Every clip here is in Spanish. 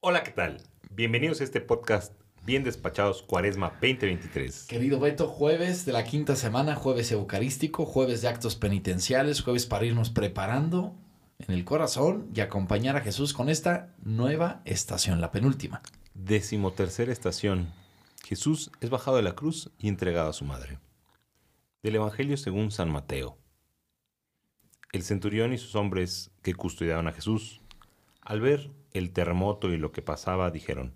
Hola, ¿qué tal? Bienvenidos a este podcast Bien Despachados Cuaresma 2023. Querido Beto, jueves de la quinta semana, jueves eucarístico, jueves de actos penitenciales, jueves para irnos preparando en el corazón y acompañar a Jesús con esta nueva estación, la penúltima. Decimotercera estación. Jesús es bajado de la cruz y entregado a su madre. Del Evangelio según San Mateo. El centurión y sus hombres que custodiaban a Jesús, al ver el terremoto y lo que pasaba, dijeron,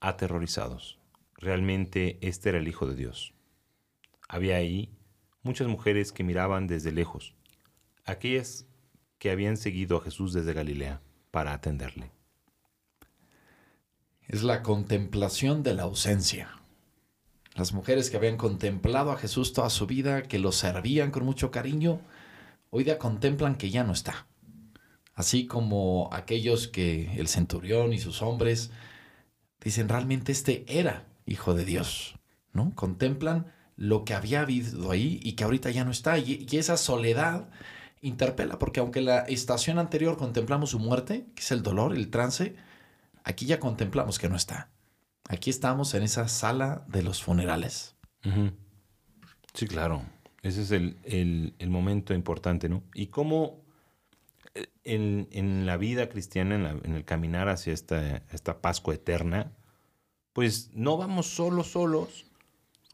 aterrorizados, realmente este era el Hijo de Dios. Había ahí muchas mujeres que miraban desde lejos, aquellas que habían seguido a Jesús desde Galilea para atenderle. Es la contemplación de la ausencia. Las mujeres que habían contemplado a Jesús toda su vida, que lo servían con mucho cariño, hoy día contemplan que ya no está. Así como aquellos que el centurión y sus hombres dicen, realmente este era hijo de Dios, ¿no? Contemplan lo que había habido ahí y que ahorita ya no está. Y, y esa soledad interpela, porque aunque la estación anterior contemplamos su muerte, que es el dolor, el trance, aquí ya contemplamos que no está. Aquí estamos en esa sala de los funerales. Sí, claro. Ese es el, el, el momento importante, ¿no? Y cómo en, en la vida cristiana, en, la- en el caminar hacia esta, esta Pascua eterna, pues no vamos solos, solos.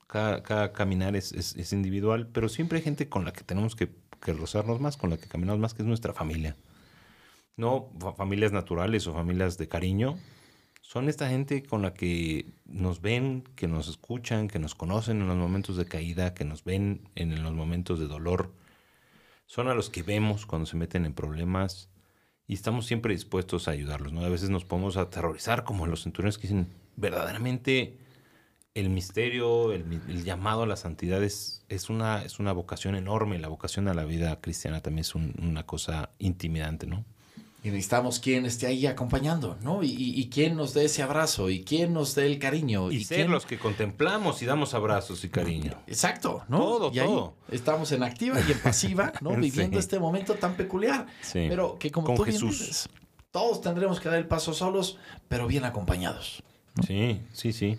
Cada, cada caminar es, es- es individual, pero siempre hay gente con la que tenemos que, que rozarnos más, con la que caminamos más, que es nuestra familia. No fa- familias naturales o familias de cariño, son esta gente con la que nos ven, que nos escuchan, que nos conocen en los momentos de caída, que nos ven en los momentos de dolor. Son a los que vemos cuando se meten en problemas y estamos siempre dispuestos a ayudarlos. ¿no? A veces nos podemos aterrorizar como los centuriones que dicen, verdaderamente el misterio, el, llamado a la santidad es, es, una, es una vocación enorme. La vocación a la vida cristiana también es un- una cosa intimidante, ¿no? Y necesitamos quien esté ahí acompañando, ¿no? Y, y, y quien nos dé ese abrazo, y quien nos dé el cariño. Y, ser quién- los que contemplamos y damos abrazos y cariño. Exacto, ¿no? Todo, y ahí todo. estamos en activa y en pasiva, ¿no? Sí. Viviendo este momento tan peculiar. Sí. Pero que como Con tú bien dices, todos tendremos que dar el paso solos, pero bien acompañados. Sí, sí, sí.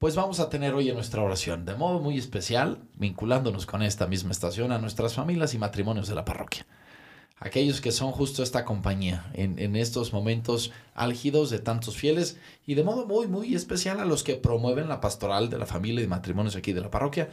Pues vamos a tener hoy en nuestra oración, de modo muy especial, vinculándonos con esta misma estación a nuestras familias y matrimonios de la parroquia. Aquellos que son justo esta compañía en, en estos momentos álgidos de tantos fieles y de modo muy, muy especial a los que promueven la pastoral de la familia y matrimonios aquí de la parroquia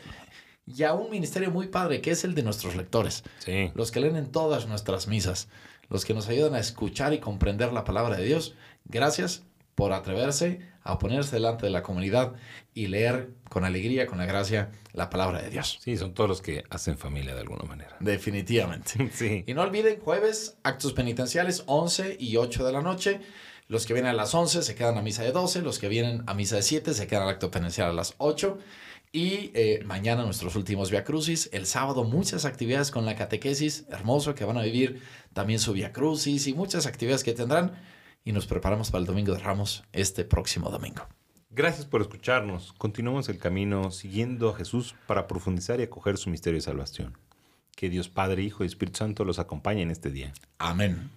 y a un ministerio muy padre que es el de nuestros lectores Sí. los que leen en todas nuestras misas, los que nos ayudan a escuchar y comprender la palabra de Dios. Gracias por atreverse a ponerse delante de la comunidad y leer con alegría, con la gracia, la palabra de Dios. Sí, son todos los que hacen familia de alguna manera. Definitivamente. Sí. Y no olviden, jueves, actos penitenciales, 11 y 8 de la noche. Los que vienen a las 11 se quedan a misa de 12, los que vienen a misa de 7 se quedan al acto penitencial a las 8. Y eh, mañana nuestros últimos Via Crucis. El sábado muchas actividades con la catequesis, hermoso, que van a vivir también su Via Crucis y muchas actividades que tendrán. Y nos preparamos para el Domingo de Ramos este próximo domingo. Gracias por escucharnos. Continuamos el camino siguiendo a Jesús para profundizar y acoger su misterio de salvación. Que Dios Padre, Hijo y Espíritu Santo los acompañe en este día. Amén.